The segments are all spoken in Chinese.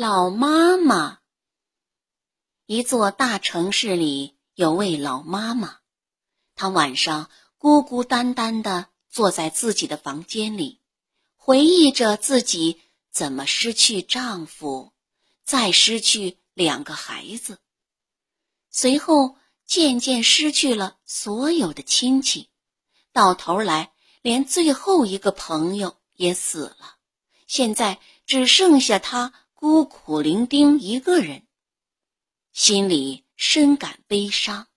老妈妈。一座大城市里有位老妈妈，她晚上孤孤单单的坐在自己的房间里，回忆着自己怎么失去丈夫，再失去两个孩子，随后渐渐失去了所有的亲戚，到头来连最后一个朋友也死了，现在只剩下她。孤苦伶仃一个人，心里深感悲伤。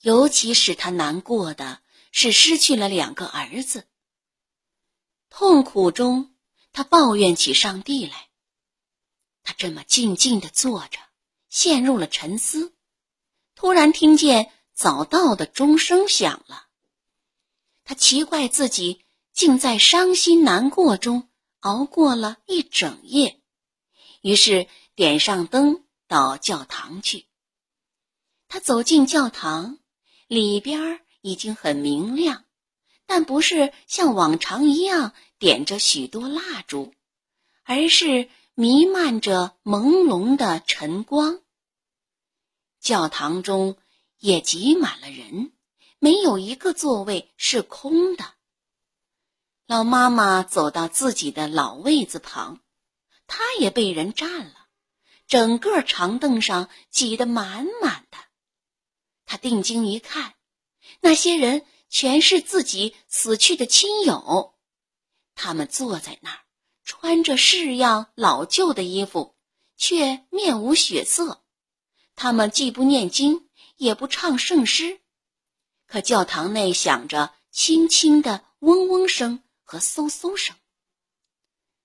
尤其使他难过的是失去了两个儿子。痛苦中，他抱怨起上帝来。他这么静静的坐着，陷入了沉思。突然听见早到的钟声响了。他奇怪自己竟在伤心难过中熬过了一整夜。于是点上灯到教堂去。他走进教堂，里边已经很明亮，但不是像往常一样点着许多蜡烛，而是弥漫着朦胧的晨光。教堂中也挤满了人，没有一个座位是空的。老妈妈走到自己的老位子旁。他也被人占了，整个长凳上挤得满满的。他定睛一看，那些人全是自己死去的亲友，他们坐在那儿，穿着式样老旧的衣服，却面无血色。他们既不念经，也不唱圣诗，可教堂内响着轻轻的嗡嗡声和嗖嗖声。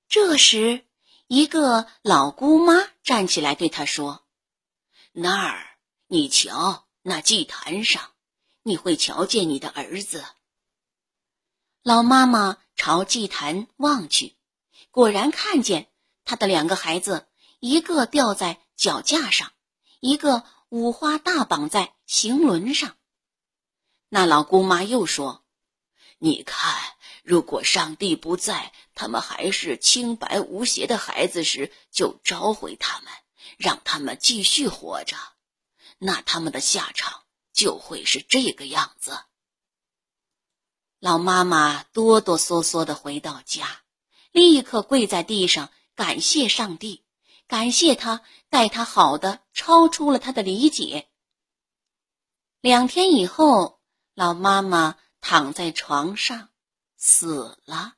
这时。一个老姑妈站起来对他说：“那儿，你瞧，那祭坛上，你会瞧见你的儿子。”老妈妈朝祭坛望去，果然看见他的两个孩子，一个吊在脚架上，一个五花大绑在行轮上。那老姑妈又说：“你看。”如果上帝不在，他们还是清白无邪的孩子时，就召回他们，让他们继续活着，那他们的下场就会是这个样子。老妈妈哆哆嗦嗦的回到家，立刻跪在地上感谢上帝，感谢他待他好的超出了他的理解。两天以后，老妈妈躺在床上。死了。